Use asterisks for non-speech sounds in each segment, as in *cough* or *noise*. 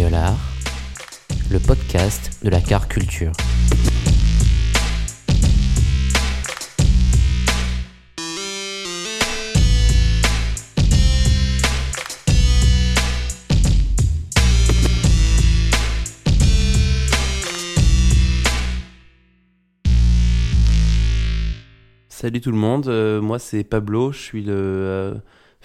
Le podcast de la car culture. Salut tout le monde, euh, moi c'est Pablo, je suis le euh,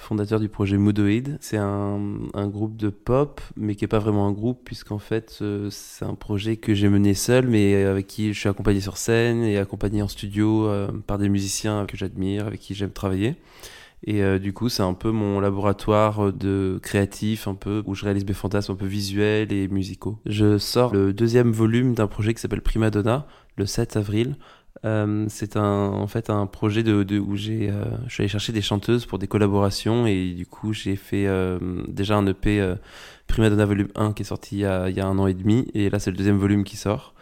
fondateur du projet Moodoid. C'est un, groupe de pop, mais qui n'est pas vraiment un groupe, puisqu'en fait euh, c'est un projet que j'ai mené seul, mais avec qui je suis accompagné sur scène et accompagné en studio euh, par des musiciens que j'admire, avec qui j'aime travailler. Et euh, du coup, c'est un peu mon laboratoire de créatif, un peu où je réalise mes fantasmes un peu visuels et musicaux. Je sors le deuxième volume d'un projet qui s'appelle Prima Donna le 7 avril. Euh, c'est un, en fait un projet de, de où j'ai, euh, je suis allé chercher des chanteuses pour des collaborations et du coup j'ai fait euh, déjà un EP euh, Prima Donna volume 1 qui est sorti il y, a, il y a un an et demi et là c'est le deuxième volume qui sort.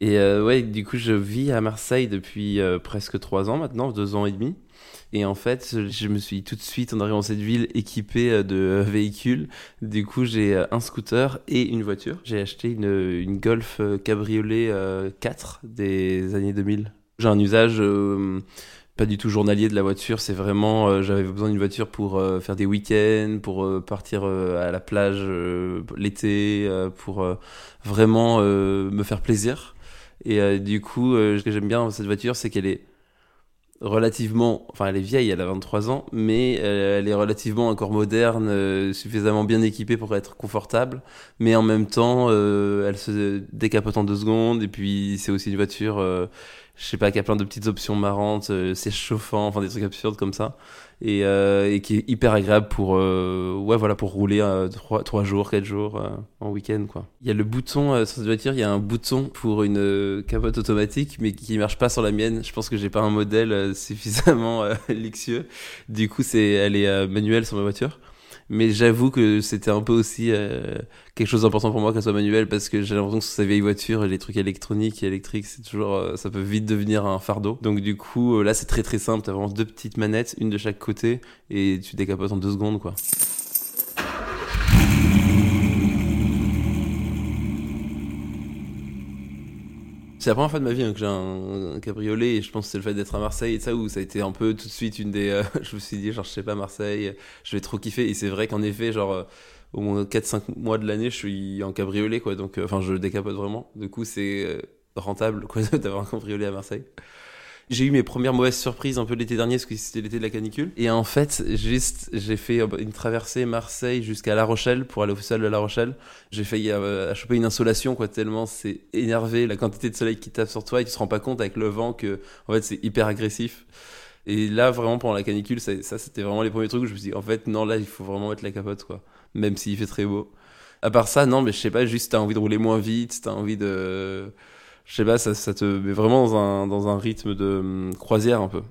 Et euh, ouais, du coup je vis à Marseille depuis presque trois ans maintenant, deux ans et demi. Et en fait, je me suis tout de suite, en arrivant dans cette ville, équipé euh, de véhicules. Du coup, j'ai euh, un scooter et une voiture. J'ai acheté une, une Golf euh, Cabriolet euh, 4 des années 2000. J'ai un usage euh, pas du tout journalier de la voiture. C'est vraiment, euh, j'avais besoin d'une voiture pour euh, faire des week-ends, pour euh, partir euh, à la plage euh, l'été, euh, pour euh, vraiment euh, me faire plaisir. Et euh, du coup, euh, ce que j'aime bien dans cette voiture, c'est qu'elle est relativement, enfin elle est vieille, elle a 23 ans, mais euh, elle est relativement encore moderne, euh, suffisamment bien équipée pour être confortable, mais en même temps, euh, elle se décapote en deux secondes, et puis c'est aussi une voiture, euh, je sais pas, qui a plein de petites options marrantes, euh, siège chauffant, enfin des trucs absurdes comme ça, et, euh, et qui est hyper agréable pour, euh, ouais voilà, pour rouler euh, trois, trois jours, quatre jours euh, en week-end quoi. Il y a le bouton euh, sur cette voiture, il y a un bouton pour une euh, capote automatique, mais qui marche pas sur la mienne. Je pense que j'ai pas un modèle euh, *laughs* suffisamment euh, luxueux. Du coup, c'est, elle est euh, manuelle sur ma voiture. Mais j'avoue que c'était un peu aussi euh, quelque chose d'important pour moi qu'elle soit manuelle parce que j'ai l'impression que sur ces vieilles voitures, les trucs électroniques et électriques, c'est toujours, euh, ça peut vite devenir un fardeau. Donc du coup, euh, là, c'est très très simple. T'as vraiment deux petites manettes, une de chaque côté, et tu décapotes en deux secondes, quoi. C'est la première fois de ma vie hein, que j'ai un, cabriolet et je pense que c'est le fait d'être à Marseille et ça où ça a été un peu tout de suite une des... euh, *laughs* je me suis dit genre je sais pas Marseille, je vais trop kiffer et c'est vrai qu'en effet genre euh, au moins 4-5 mois de l'année je suis en cabriolet quoi donc euh, enfin je décapote vraiment. Du coup c'est euh, rentable quoi *laughs* d'avoir un cabriolet à Marseille. J'ai eu mes premières mauvaises surprises un peu l'été dernier parce que c'était l'été de la canicule. Et en fait, juste, j'ai fait une traversée Marseille jusqu'à La Rochelle pour aller au festival de La Rochelle. J'ai failli euh, choper une insolation, quoi, tellement c'est énervé la quantité de soleil qui tape sur toi et tu te rends pas compte avec le vent que, en fait, c'est hyper agressif. Et là, vraiment, pendant la canicule, ça, ça c'était vraiment les premiers trucs où je me suis dit, en fait, non, là, il faut vraiment mettre la capote, quoi. Même s'il fait très beau. À part ça, non, mais je sais pas, juste t'as envie de rouler moins vite, t'as envie de. Je sais pas, ça, ça te met vraiment dans un, dans un rythme de hum, croisière un peu,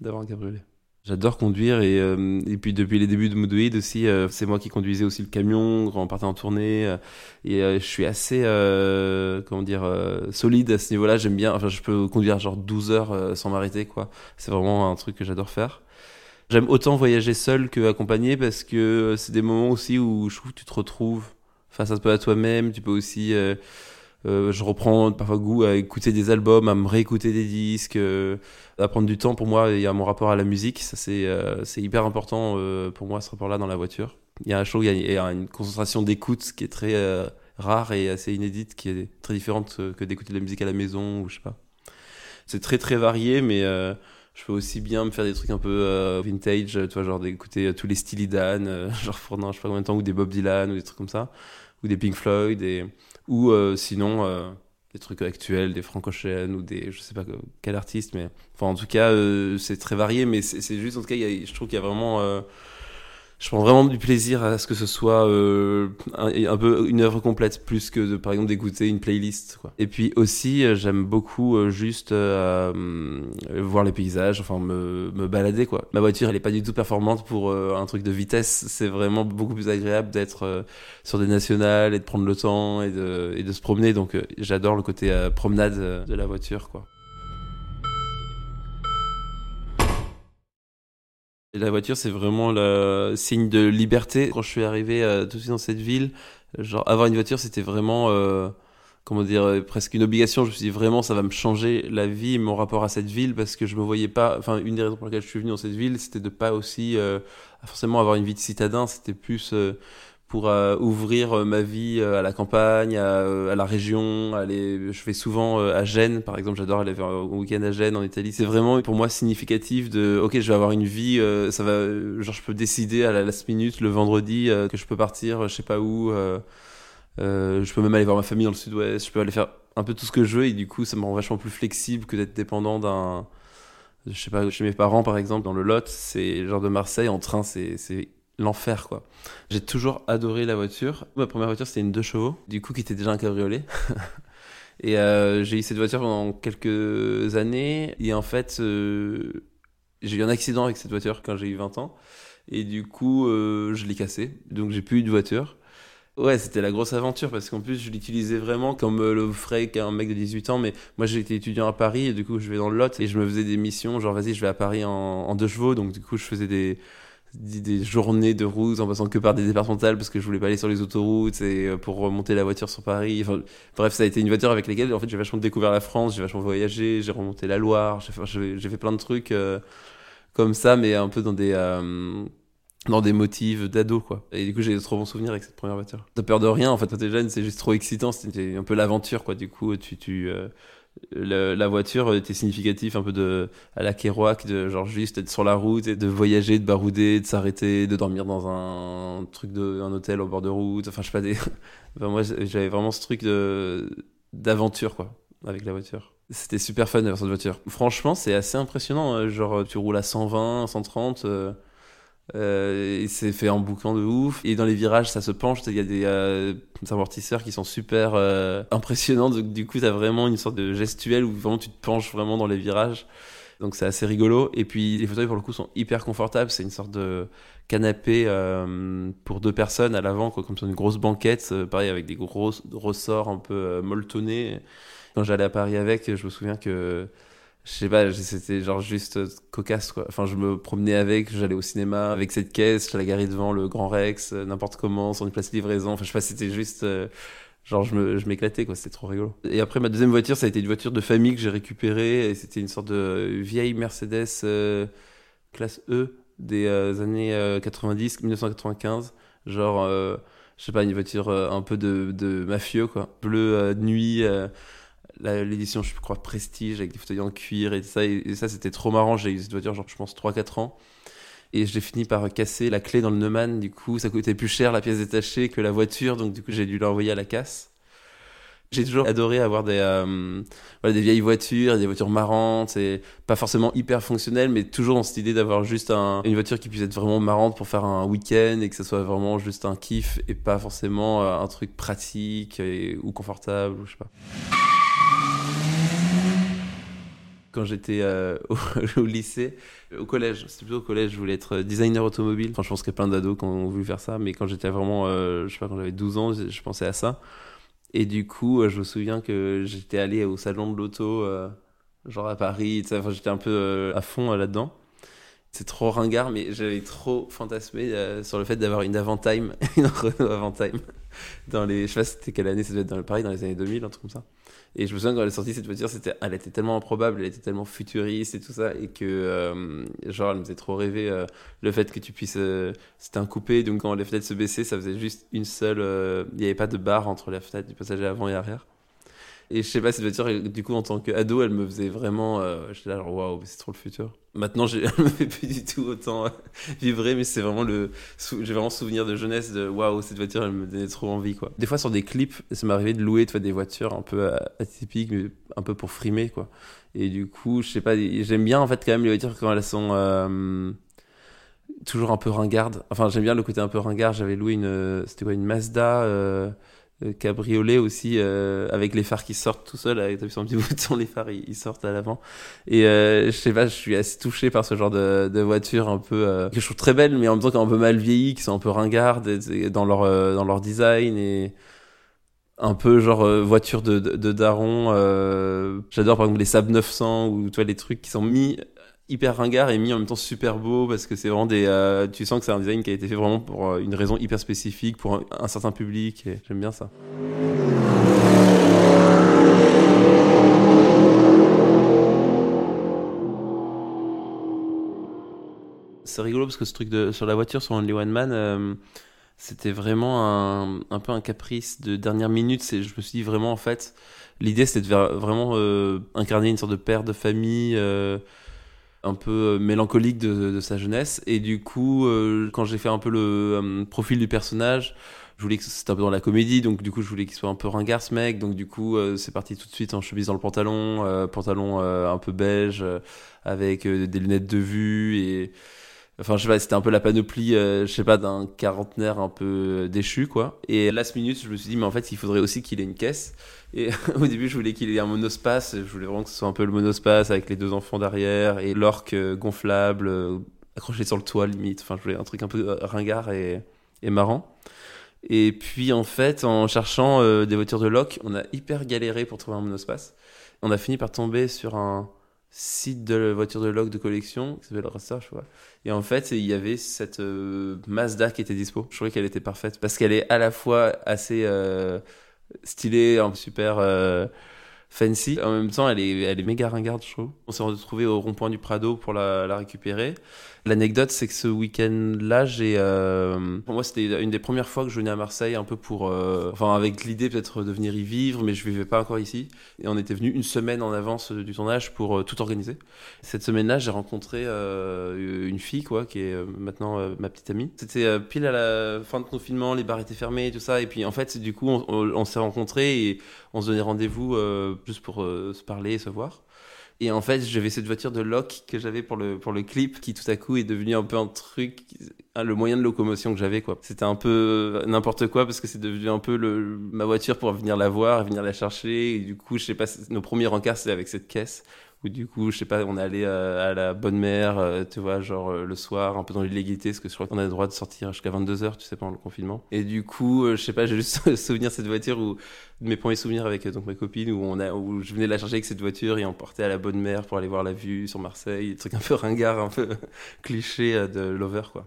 d'avoir un cabriolet. J'adore conduire et, euh, et puis depuis les débuts de Moodoid aussi, euh, c'est moi qui conduisais aussi le camion quand on partait en tournée euh, et euh, je suis assez, euh, comment dire, euh, solide à ce niveau-là. J'aime bien, enfin je peux conduire genre 12 heures sans m'arrêter quoi. C'est vraiment un truc que j'adore faire. J'aime autant voyager seul que accompagné parce que c'est des moments aussi où je trouve que tu te retrouves face à toi à toi-même. Tu peux aussi euh, je reprends parfois goût à écouter des albums, à me réécouter des disques, euh, à prendre du temps pour moi. Y a mon rapport à la musique, ça c'est euh, hyper important euh, pour moi ce rapport-là dans la voiture. Il y a un show, il y a, une concentration d'écoute qui est très euh, rare et assez inédite, qui est très différente euh, que d'écouter de la musique à la maison ou je sais pas. C'est très très varié, mais je peux aussi bien me faire des trucs un peu vintage, tu vois, genre d'écouter tous les Steely Dan, euh, *laughs* genre pendant je sais pas combien de temps, ou des Bob Dylan ou des trucs comme ça ou des Pink Floyd, et, ou sinon des trucs actuels, des Frank Ocean ou des je sais pas quel artiste, mais enfin en tout cas c'est très varié, mais c'est juste en tout cas je trouve qu'il y a vraiment je prends vraiment du plaisir à ce que ce soit euh, un, peu une œuvre complète plus que de, par exemple d'écouter une playlist quoi. et puis aussi euh, j'aime beaucoup euh, juste voir les paysages enfin me, me, balader quoi. Ma voiture elle est pas du tout performante pour un truc de vitesse. C'est vraiment beaucoup plus agréable d'être sur des nationales et de prendre le temps et de, et de se promener. Donc j'adore le côté promenade de la voiture quoi la voiture, c'est vraiment le signe de liberté. Quand je suis arrivé euh, tout de suite dans cette ville, genre avoir une voiture, c'était vraiment, euh, comment dire, euh, presque une obligation. Je me suis dit vraiment, ça va me changer la vie, mon rapport à cette ville, parce que je me voyais pas. Enfin, une des raisons pour lesquelles je suis venu dans cette ville, c'était de pas aussi forcément avoir une vie de citadin. C'était plus pour euh, ouvrir euh, ma vie euh, à la campagne, à, la région. Aller, je vais souvent à Gênes, par exemple. J'adore aller faire un week-end à Gênes en Italie. C'est vraiment pour moi significatif de, ok, je vais avoir une vie. ça va, genre, je peux décider à la last minute le vendredi que je peux partir, je sais pas où. je peux même aller voir ma famille dans le Sud-Ouest. Je peux aller faire un peu tout ce que je veux et du coup, ça me rend vachement plus flexible que d'être dépendant d'un je sais pas, chez mes parents par exemple, dans le Lot, c'est genre de Marseille, en train, c'est l'enfer quoi. J'ai toujours adoré la voiture. Ma première voiture c'était une 2 chevaux, du coup qui était déjà un cabriolet. *laughs* et euh, j'ai eu cette voiture pendant quelques années et en fait euh, j'ai eu un accident avec cette voiture quand j'ai eu 20 ans et du coup euh, je l'ai cassée. Donc j'ai plus eu de voiture. Ouais, c'était la grosse aventure parce qu'en plus je l'utilisais vraiment comme le ferait qu'un mec de 18 ans. Mais moi j'étais étudiant à Paris et du coup je vais dans le Lot et je me faisais des missions genre vas-y je vais à Paris en, en deux chevaux. Donc du coup je faisais des des journées de route en passant que par des départementales parce que je voulais pas aller sur les autoroutes et euh, pour remonter la voiture sur Paris. Enfin, bref, ça a été une voiture avec laquelle en fait j'ai vachement découvert la France, j'ai vachement voyagé, j'ai remonté la Loire, j'ai fait, fait plein de trucs euh, comme ça, mais un peu dans des euh, dans des motifs d'ado quoi. Et du coup j'ai de trop bons souvenirs avec cette première voiture. T'as peur de rien en fait quand t'es jeune, c'est juste trop excitant, c'était un peu l'aventure quoi. Du coup tu tu la, voiture était significative un peu de à la Kerouac de genre juste être sur la route et de voyager de barouder de s'arrêter de dormir dans un truc de un hôtel au bord de route. Enfin je sais pas des *laughs* moi j'avais vraiment ce truc de d'aventure quoi avec la voiture. C'était super fun d'avoir cette voiture. Franchement c'est assez impressionnant euh, genre tu roules à 120 130 euh, c'est fait en boucan de ouf. Et dans les virages, ça se penche. Il y a des, euh, amortisseurs qui sont super euh, impressionnants. Donc, du coup, tu as vraiment une sorte de gestuelle où vraiment tu te penches vraiment dans les virages. Donc, c'est assez rigolo. Et puis, les fauteuils, pour le coup, sont hyper confortables. C'est une sorte de canapé euh, pour deux personnes à l'avant, comme sur une grosse banquette. Pareil, avec des gros ressorts un peu molletonnés. Quand j'allais à Paris avec, je me souviens que je sais pas, c'était genre juste euh, cocasse quoi. Enfin, je me promenais avec, j'allais au cinéma avec cette caisse, je la garais devant le Grand Rex, euh, n'importe comment, sur une place livraison. Enfin, je sais pas, c'était juste. Euh, genre, je m'éclatais quoi, c'était trop rigolo. Et après, ma deuxième voiture, ça a été une voiture de famille que j'ai récupérée, et c'était une sorte de vieille Mercedes classe E des années 90, 1995. Genre, je sais pas, une voiture un peu de, de mafieux quoi. Bleu nuit l'édition, je crois, Prestige, avec des fauteuils en cuir et ça. Et, ça, c'était trop marrant. J'ai eu cette voiture, genre, je pense, 3-4 ans. Et j'ai fini par casser la clé dans le Neumann. Du coup, ça coûtait plus cher la pièce détachée que la voiture. Donc, du coup, j'ai dû l'envoyer à la casse. J'ai toujours adoré avoir des, euh, voilà, des vieilles voitures, des voitures marrantes et pas forcément hyper fonctionnelles, mais toujours dans cette idée d'avoir juste un, une voiture qui puisse être vraiment marrante pour faire un week-end et que ça soit vraiment juste un kiff et pas forcément euh, un truc pratique ou confortable ou je sais pas quand j'étais euh, *laughs* au, lycée, au collège, c'était plutôt au collège, je voulais être designer automobile. Enfin, je pense qu'il y a plein d'ados qui ont voulu faire ça, mais quand j'étais vraiment, euh, je sais pas, quand j'avais 12 ans, je, pensais à ça. Et du coup, euh, je me souviens que j'étais allé au salon de l'auto, genre à Paris, enfin, j'étais un peu à fond là-dedans. C'est trop ringard, mais j'avais trop fantasmé sur le fait d'avoir une Avantime, *laughs* une Renault Avantime. Dans les, je sais pas c'était quelle année, ça devait être dans Paris, dans les années 2000, un truc comme ça. Et je me souviens quand elle est sortie cette voiture, c'était, elle était tellement improbable, elle était tellement futuriste et tout ça, et que euh, genre elle me faisait trop rêver euh, le fait que tu puisses, euh, c'était un coupé, donc quand les fenêtres se baissaient, ça faisait juste une seule, il n'y avait pas de barre entre la fenêtre du passager avant et arrière. Et je sais pas, cette voiture, du coup, en tant qu'ado, elle me faisait vraiment. Euh, J'étais là, genre, waouh, c'est trop le futur. Maintenant, je *laughs* ne me fait plus du tout autant euh, vibrer, mais c'est vraiment le. J'ai vraiment souvenir de jeunesse de waouh, cette voiture, elle me donnait trop envie, quoi. Des fois, sur des clips, ça m'est arrivé de louer des voitures un peu euh, atypiques, un peu pour frimer, quoi. Et du coup, je sais pas, j'aime bien, en fait, quand même, les voitures quand elles sont. Euh, toujours un peu ringardes. Enfin, j'aime bien le côté un peu ringard. J'avais loué une. C'était quoi, une Mazda cabriolet aussi euh, avec les phares qui sortent tout seul avec un petit *laughs* bouton les phares ils, sortent à l'avant. Et euh, je sais pas je suis assez touché par ce genre de, de voiture un peu que je trouve très belle mais en même temps qui un peu mal vieilli qui sont un peu ringardes dans leur dans leur design et un peu genre voiture de, de, de daron j'adore par exemple les Saab 900 ou toi les trucs qui sont mis hyper ringard et mis en même temps super beau parce que c'est vraiment des euh, tu sens que c'est un design qui a été fait vraiment pour euh, une raison hyper spécifique pour un, certain public et j'aime bien ça. C'est rigolo parce que ce truc de sur la voiture sur Only One Man euh, c'était vraiment un, un, peu un caprice de dernière minute. C'est je me suis dit vraiment en fait l'idée c'était de vraiment incarner une sorte de père de famille un peu euh, mélancolique de, sa jeunesse. Et du coup, euh, quand j'ai fait un peu le euh, profil du personnage, je voulais que c'était un peu dans la comédie, donc du coup, je voulais qu'il soit un peu ringard ce mec. Donc du coup, c'est parti tout de suite en chemise dans le pantalon, pantalon un peu beige, avec des lunettes de vue et Enfin, je sais pas, c'était un peu la panoplie, je sais pas, d'un quarantenaire un peu déchu, quoi. Et last minute, je me suis dit, mais en fait, il faudrait aussi qu'il ait une caisse. Et *laughs* au début, je voulais qu'il ait un monospace. Je voulais vraiment que ce soit un peu le monospace avec les deux enfants derrière et l'orque euh, gonflable euh, accroché sur le toit limite. Enfin, je voulais un truc un peu euh, ringard et marrant. Et puis en fait, en cherchant des voitures de loc, on a hyper galéré pour trouver un monospace. On a fini par tomber sur un site de voitures de loc de collection qui s'appelle Research, vois. Et en fait, il y avait cette Mazda qui était dispo. Je trouvais qu'elle était parfaite parce qu'elle est à la fois assez stylée, un super euh, fancy. En même temps, elle est, elle est méga ringarde, je trouve. On s'est retrouvé au rond-point du Prado pour la, la récupérer. L'anecdote, c'est que ce week-end-là, j'ai, euh, pour moi, c'était une des premières fois que je venais à Marseille, un peu pour, euh, enfin, avec l'idée peut-être de venir y vivre, mais je vivais pas encore ici. Et on était venu une semaine en avance du tournage pour euh, tout organiser. Cette semaine-là, j'ai rencontré une fille, quoi, qui est maintenant ma petite amie. C'était pile à la fin de confinement, les bars étaient fermés, et tout ça. Et puis, en fait, du coup, on, on s'est rencontrés et on se donnait rendez-vous juste pour se parler et se voir. Et en fait, j'avais cette voiture de loc que j'avais pour le, pour clip qui tout à coup est devenu un peu un truc, le moyen de locomotion que j'avais, quoi. C'était un peu n'importe quoi parce que c'est devenu un peu ma voiture pour venir la voir, venir la chercher. Et du coup, je sais pas, nos premiers rencarts, c'était avec cette caisse où du coup, je sais pas, on est allé euh, à, la bonne mère, euh, tu vois, genre euh, le soir, un peu dans l'illégalité, parce que je crois qu'on a le droit de sortir jusqu'à 22h, tu sais, pendant le confinement. Et du coup, je sais pas, j'ai juste *laughs* souvenir cette voiture où mes premiers souvenirs avec donc ma copine où on a où je venais la chercher avec cette voiture et on portait à la bonne mère pour aller voir la vue sur Marseille, des un peu ringard, un peu *laughs* cliché de Lover quoi.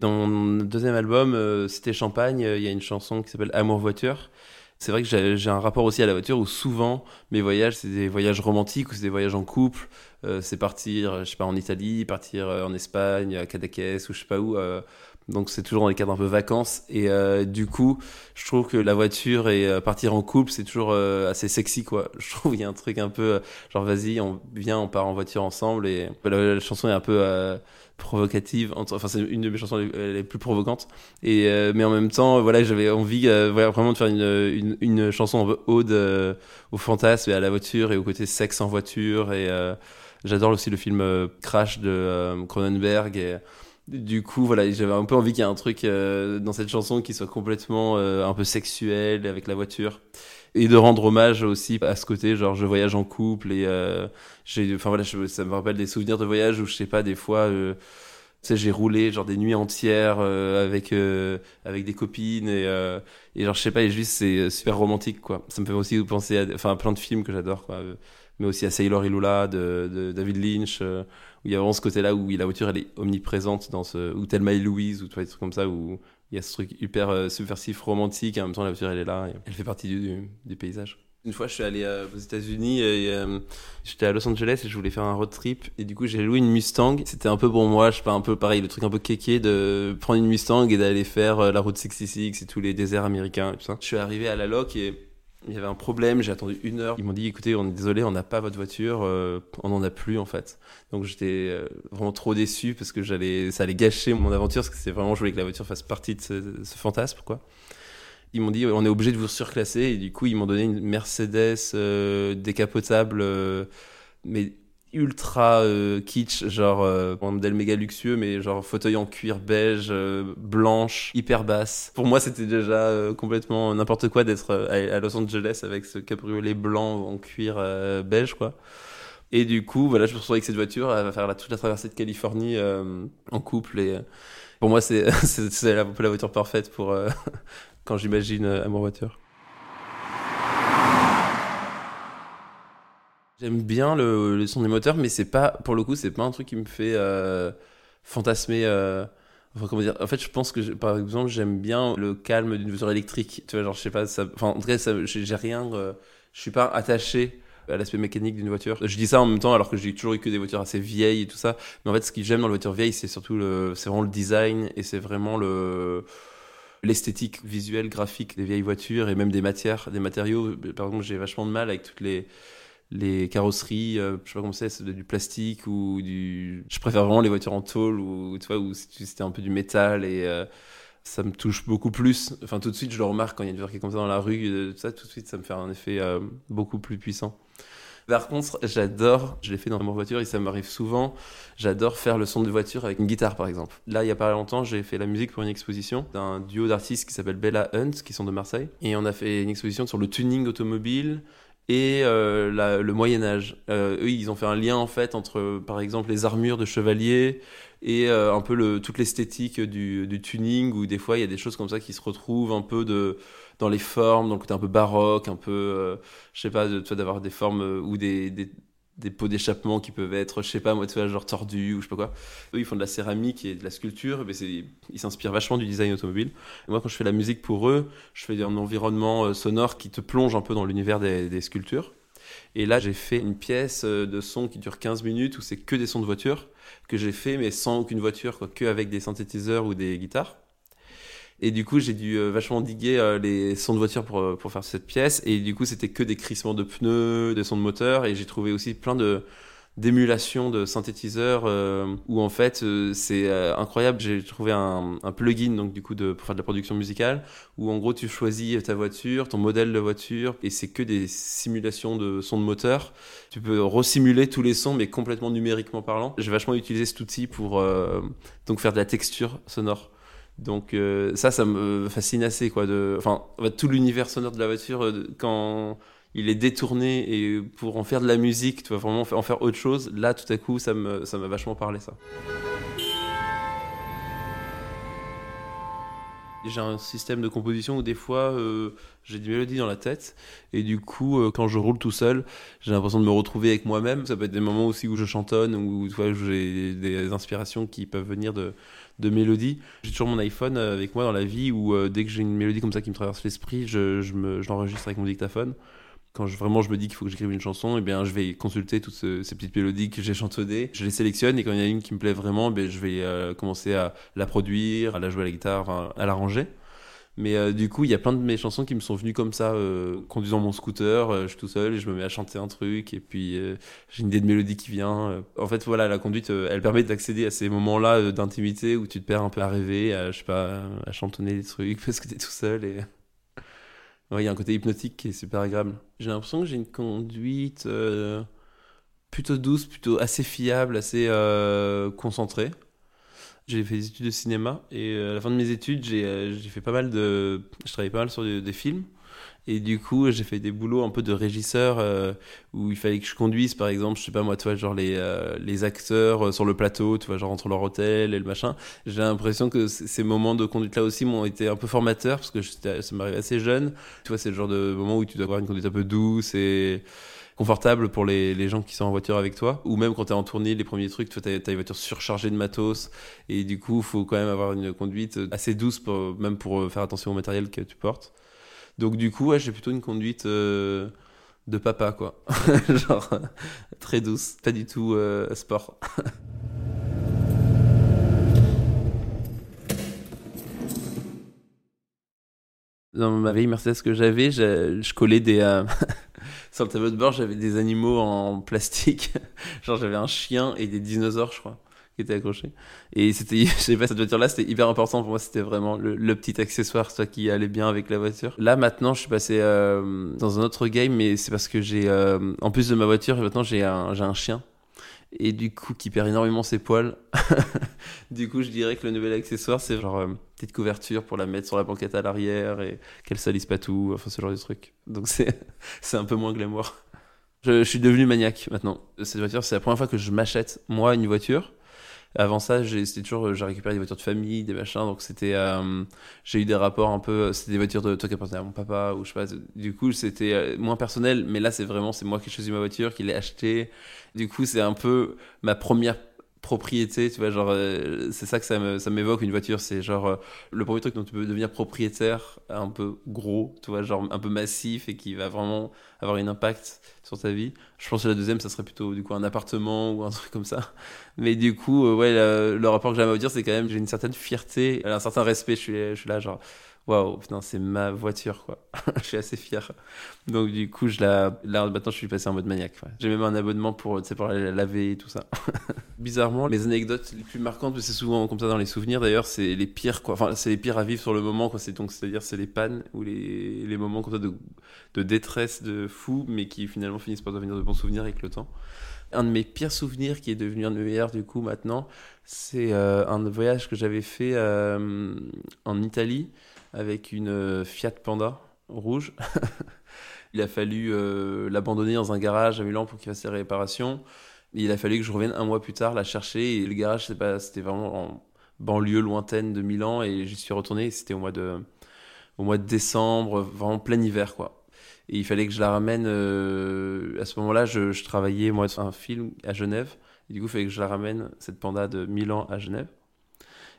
Dans mon deuxième album, euh, C'était Champagne, euh, il y a une chanson qui s'appelle Amour Voiture. C'est vrai que j'ai un rapport aussi à la voiture où souvent mes voyages, c'est des voyages romantiques ou c'est des voyages en couple. Euh, c'est partir, je sais pas, en Italie, partir en Espagne, à Cadaqués ou je sais pas où, Donc c'est toujours dans les cadres un peu vacances. Et euh, du coup, je trouve que la voiture et euh, partir en couple, c'est toujours euh, assez sexy, quoi. *laughs* Je trouve qu'il y a un truc un peu genre vas-y, on vient, on part en voiture ensemble. Et la, chanson est un peu provocative. Enfin, c'est une de mes chansons les, plus provocantes. Et mais en même temps, voilà, j'avais envie voilà, vraiment de faire une, une, une chanson un peu ode au fantasme et à la voiture et au côté sexe en voiture. Et j'adore aussi le film Crash de Cronenberg. Et, du coup, voilà, j'avais un peu envie qu'il y ait un truc euh, dans cette chanson qui soit complètement euh, un peu sexuel avec la voiture et de rendre hommage aussi à ce côté, genre je voyage en couple et euh, j'ai, enfin voilà, ça me rappelle des souvenirs de voyage où je sais pas des fois. tu sais, j'ai roulé genre des nuits entières avec avec des copines et et genre je sais pas, et juste c'est super romantique quoi. Ça me fait aussi penser à, enfin plein de films que j'adore quoi, mais aussi à Sailor et Lula de, David Lynch il y a vraiment ce côté-là où la voiture elle est omniprésente dans ce ou Thelma et Louise ou des trucs comme ça où il y a ce truc hyper euh, subversif romantique et en même temps la voiture elle est là elle fait partie du, du, paysage. Une fois, je suis allé euh, aux États-Unis euh, j'étais à Los Angeles et je voulais faire un road trip et du coup j'ai loué une Mustang. C'était un peu pour moi, je sais pas, un peu pareil, le truc un peu kéké de prendre une Mustang et d'aller faire la route 66 et tous les déserts américains et tout ça. Je suis arrivé à la loc et il y avait un problème, j'ai attendu une heure. Ils m'ont dit écoutez, on est désolé, on n'a pas votre voiture, euh, on n'en a plus en fait. Donc j'étais euh, vraiment trop déçu parce que j'allais, ça allait gâcher mon aventure parce que c'est vraiment, je que la voiture fasse partie de ce, fantasme quoi. Ils m'ont dit on est obligé de vous surclasser et du coup ils m'ont donné une Mercedes euh, décapotable mais ultra euh, kitsch, genre euh, un modèle méga luxueux, mais genre fauteuil en cuir beige, euh, blanche, hyper basse. Pour moi, c'était déjà complètement n'importe quoi d'être à, Los Angeles avec ce cabriolet blanc en cuir beige, quoi. Et du coup, voilà, je me retrouve avec cette voiture, elle va faire la, toute la traversée de Californie en couple. Et pour moi, *laughs* c'est la, la, voiture parfaite pour *laughs* quand j'imagine mon voiture. J'aime bien le, son des moteurs, mais c'est pas, pour le coup, c'est pas un truc qui me fait euh, fantasmer. Euh, enfin, comment dire En fait, je pense que, par exemple, j'aime bien le calme d'une voiture électrique. Tu vois, genre, je sais pas, ça, enfin, en tout cas, j'ai rien. Euh, je suis pas attaché à l'aspect mécanique d'une voiture. Je dis ça en même temps alors que j'ai toujours eu que des voitures assez vieilles et tout ça. Mais en fait, ce que j'aime dans les voitures vieilles, c'est surtout le, c'est vraiment le design et c'est vraiment le l'esthétique visuelle, graphique des vieilles voitures et même des matières, des matériaux. Par exemple, j'ai vachement de mal avec toutes les les carrosseries, euh, je sais pas comment c'est, du plastique ou du. Je préfère vraiment les voitures en tôle ou tu vois où c'était un peu du métal et euh, ça me touche beaucoup plus. Enfin tout de suite je le remarque quand il y a une voiture qui est comme ça dans la rue, euh, tout ça de suite ça me fait un effet beaucoup plus puissant. Par contre, j'adore, je l'ai fait dans ma voiture et ça m'arrive souvent, j'adore faire le son de voiture avec une guitare par exemple. Là, il y a pas longtemps, j'ai fait la musique pour une exposition d'un duo d'artistes qui s'appelle Bella Hunt, qui sont de Marseille. Et on a fait une exposition sur le tuning automobile, et euh, le Moyen Âge. Euh, eux, ils ont fait un lien en fait entre, par exemple, les armures de chevaliers et euh, un peu le, toute l'esthétique du, du, tuning, où des fois il y a des choses comme ça qui se retrouvent un peu de, dans les formes, dans le un peu baroque, un peu, je sais pas, de, d'avoir des formes ou des, des, des pots d'échappement qui peuvent être, je sais pas moi, tu vois, genre tordus ou je sais pas quoi. Eux, ils font de la céramique et de la sculpture, mais ils s'inspirent vachement du design automobile. Moi, quand je fais la musique pour eux, je fais un environnement euh, sonore qui te plonge un peu dans l'univers des, des sculptures. Et là, j'ai fait une pièce euh, de son qui dure 15 minutes où c'est que des sons de voiture que j'ai fait, mais sans aucune voiture, quoi, que avec des synthétiseurs ou des guitares. Et du coup, j'ai dû euh, vachement diguer euh, les sons de voiture pour, euh, pour faire cette pièce. Et du coup, c'était que des crissements de pneus, des sons de moteur. Et j'ai trouvé aussi plein de d'émulation de synthétiseurs où en fait c'est incroyable j'ai trouvé un, un, plugin donc du coup de, pour faire de la production musicale où en gros tu choisis ta voiture ton modèle de voiture et c'est que des simulations de sons de moteur tu peux resimuler tous les sons mais complètement numériquement parlant j'ai vachement utilisé cet outil pour donc faire de la texture sonore donc euh, ça, ça me fascine assez, quoi. De, enfin, tout l'univers sonore de la voiture, euh, quand il est détourné et pour en faire de la musique, tu vas vraiment en faire autre chose, là, tout à coup, ça me, ça m'a vachement parlé, ça. J'ai un système de composition où des fois euh, j'ai des mélodies dans la tête et du coup quand je roule tout seul j'ai l'impression de me retrouver avec moi-même. Ça peut être des moments aussi où je chantonne ou où j'ai des inspirations qui peuvent venir de, de mélodies. J'ai toujours mon iPhone euh, avec moi dans la vie où euh, dès que j'ai une mélodie comme ça qui me traverse l'esprit, je, je, je l'enregistre avec mon dictaphone. Quand vraiment je me dis qu'il faut que j'écrive une chanson, eh bien je vais consulter toutes ces petites mélodies que j'ai chantonnées, je les sélectionne et quand il y en a une qui me plaît vraiment, ben, je vais euh, commencer à la produire, à la jouer à la guitare, à l'arranger. Mais euh, du coup, il y a plein de mes chansons qui me sont venues comme ça, euh, conduisant mon scooter, je suis tout seul et je me mets à chanter un truc et puis j'ai une idée de mélodie qui vient. En fait, voilà, la conduite, elle permet d'accéder à ces moments-là d'intimité où tu te perds un peu à rêver, à, je à chantonner des trucs *laughs* parce que t'es tout seul il y a un côté hypnotique qui est super agréable. J'ai l'impression que j'ai une conduite euh, plutôt douce, plutôt assez fiable, assez euh, concentrée. J'ai fait des études de cinéma et euh, à la fin de mes études, j'ai fait pas mal de. Je travaillais pas mal sur des films. Et du coup, j'ai fait des boulots un peu de régisseur euh, où il fallait que je conduise, par exemple, je sais pas moi, tu vois, genre les, euh, les acteurs euh, sur le plateau, tu vois, genre entre leur hôtel et le machin. J'ai l'impression que ces moments de conduite-là aussi m'ont été un peu formateurs parce que ça m'arrive assez jeune. Tu vois, c'est le genre de moment où tu dois avoir une conduite un peu douce et confortable pour les, les, gens qui sont en voiture avec toi ou même quand tu es en tournée les premiers trucs tu as, as une voiture surchargée de matos et du coup il faut quand même avoir une conduite assez douce pour, même pour faire attention au matériel que tu portes donc du coup, j'ai plutôt une conduite euh, de papa, quoi. *laughs* Genre très douce, pas du tout euh, sport. *laughs* Dans ma vieille Mercedes que j'avais, je, collais des... Euh, *laughs* sur le tableau de bord, j'avais des animaux en plastique. Genre j'avais un chien et des dinosaures, je crois qui était accroché. Et c'était, *laughs* je sais pas, cette voiture-là, c'était hyper important pour moi. C'était vraiment le, petit accessoire, ça qui allait bien avec la voiture. Là, maintenant, je suis passé euh, dans un autre game, mais c'est parce que j'ai, euh, en plus de ma voiture, maintenant j'ai un, j'ai un chien. Et du coup, qui perd énormément ses poils. *laughs* du coup, je dirais que le nouvel accessoire, c'est genre euh, petite couverture pour la mettre sur la banquette à l'arrière et qu'elle salisse pas tout. Enfin, ce genre de truc. Donc, *laughs* c'est, c'est un peu moins glamour. Je, je suis devenu maniaque maintenant. Cette voiture, c'est la première fois que je m'achète, moi, une voiture. Avant ça, c'était toujours, j'ai récupéré des voitures de famille, des machins, donc c'était, euh, j'ai eu des rapports un peu, c'était des voitures de toi qui appartenaient à mon papa, ou je sais pas, du coup, c'était euh, moins personnel, mais là, c'est vraiment, c'est moi qui ai choisi ma voiture, qui l'ai achetée. Du coup, c'est un peu ma première propriété, tu vois, genre, euh, c'est ça que ça m'évoque une voiture, c'est genre euh, le premier truc dont tu peux devenir propriétaire, un peu gros, tu vois, genre un peu massif et qui va vraiment avoir un impact sur ta vie. Je pense que la deuxième, ça serait plutôt du coup un appartement ou un *laughs* truc comme ça. Mais du coup, euh, ouais, le, rapport que j'ai à ma voiture, c'est quand même, j'ai une certaine fierté, un certain respect, je suis, je suis là, genre, waouh, putain, c'est ma voiture, quoi. *laughs* je suis assez fier. Donc, du coup, je la, là, maintenant, je suis passé en mode maniaque. J'ai même un abonnement pour, pour la laver et tout ça. *laughs* Bizarrement, les anecdotes les plus marquantes, c'est souvent comme ça dans les souvenirs, d'ailleurs, c'est les pires, quoi. Enfin, c'est les pires à vivre sur le moment, quoi. C'est donc, c'est-à-dire, c'est les pannes ou les, les moments comme ça de, de détresse, de fou, mais qui finalement finissent par devenir de bons souvenirs avec le temps. Un de mes pires souvenirs qui est devenu un de du coup maintenant, c'est euh, un voyage que j'avais fait euh, en Italie avec une euh, Fiat Panda rouge. *laughs* il a fallu euh, l'abandonner dans un garage à Milan pour qu'il fasse ses réparations. il a fallu que je revienne un mois plus tard la chercher. Et le garage, c'était vraiment en banlieue lointaine de Milan. Et j'y suis retourné. C'était au mois de, décembre, vraiment plein hiver, quoi. Et il fallait que je la ramène. Euh, à ce moment-là, je, travaillais moi sur un film à Genève. Du coup, il fallait que je la ramène cette panda de Milan à Genève.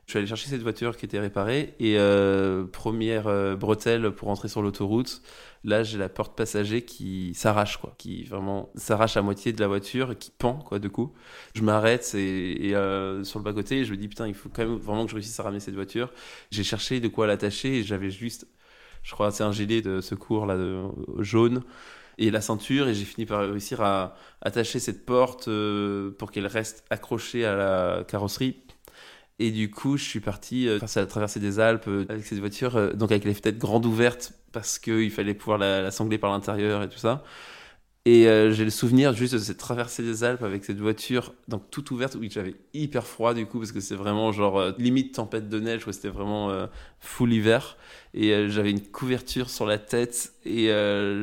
Je suis allé chercher cette voiture qui était réparée et euh, première euh, bretelle pour entrer sur l'autoroute. Là, j'ai la porte passager qui s'arrache, quoi, qui vraiment s'arrache à moitié de la voiture et qui pend, quoi, de coup. Je m'arrête et, euh, sur le bas côté, je me dis putain, il faut quand même vraiment que je réussisse à ramener cette voiture. J'ai cherché de quoi l'attacher et j'avais juste, je crois, c'est un gilet de secours là, jaune et la ceinture et j'ai fini par réussir à attacher cette porte pour qu'elle reste accrochée à la carrosserie et du coup, je suis parti euh, à traverser des Alpes euh, avec cette voiture, euh, donc avec les fenêtres grandes ouvertes parce qu'il fallait pouvoir la, sangler par l'intérieur et tout ça. Et j'ai le souvenir juste de cette traversée des Alpes avec cette voiture donc toute ouverte où j'avais hyper froid du coup parce que c'est vraiment genre limite tempête de neige où c'était vraiment full hiver et j'avais une couverture sur la tête et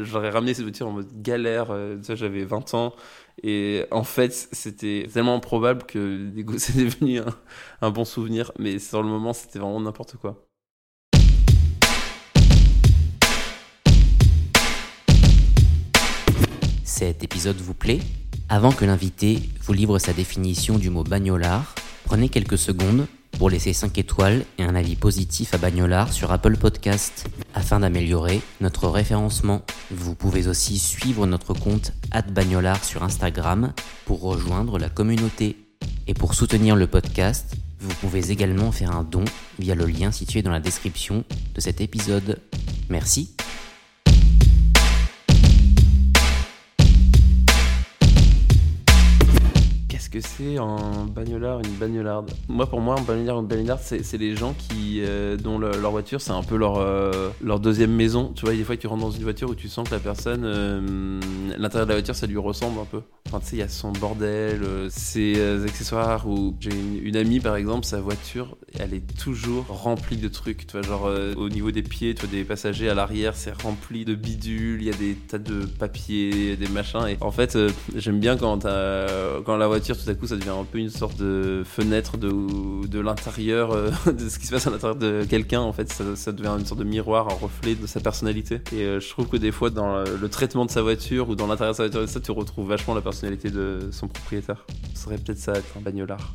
j'aurais ramené cette voiture en mode galère. j'avais 20 ans et en fait, c'était tellement improbable que *laughs* c'est devenu un, bon souvenir, mais sur le moment, c'était vraiment n'importe quoi. Cet épisode vous plaît Avant que l'invité vous livre sa définition du mot bagnolard, prenez quelques secondes pour laisser 5 étoiles et un avis positif à Bagnolard sur Apple Podcast. Afin d'améliorer notre référencement, vous pouvez aussi suivre notre compte Bagnolard sur Instagram pour rejoindre la communauté. Et pour soutenir le podcast, vous pouvez également faire un don via le lien situé dans la description de cet épisode. Merci. Qu'est-ce que c'est un bagnolard, une bagnolarde? Moi, pour moi, un bagnolard, une bagnolarde, c'est les gens qui, euh, dont leur voiture, c'est un peu leur, euh, leur deuxième maison. Tu vois, des fois, tu rentres dans une voiture où tu sens que la personne, euh, l'intérieur de la voiture, ça lui ressemble un peu. Enfin, tu sais, il y a son bordel, ses accessoires. Ou j'ai une, amie, par exemple, sa voiture, elle est toujours remplie de trucs. Tu vois, genre au niveau des pieds, tu vois, des passagers à l'arrière, c'est rempli de bidules. Il y a des tas de papiers, des machins. Et en fait, j'aime bien quand, quand la voiture tout à coup, ça devient un peu une sorte de fenêtre de, l'intérieur, euh, *laughs* de ce qui se passe à l'intérieur de quelqu'un. En fait, ça, devient une sorte de miroir, un reflet de sa personnalité. Et euh, je trouve que des fois, dans le traitement de sa voiture ou dans l'intérieur de sa voiture, ça, tu retrouves vachement la personnalité de son propriétaire. Ce serait peut-être ça, être un bagnolard.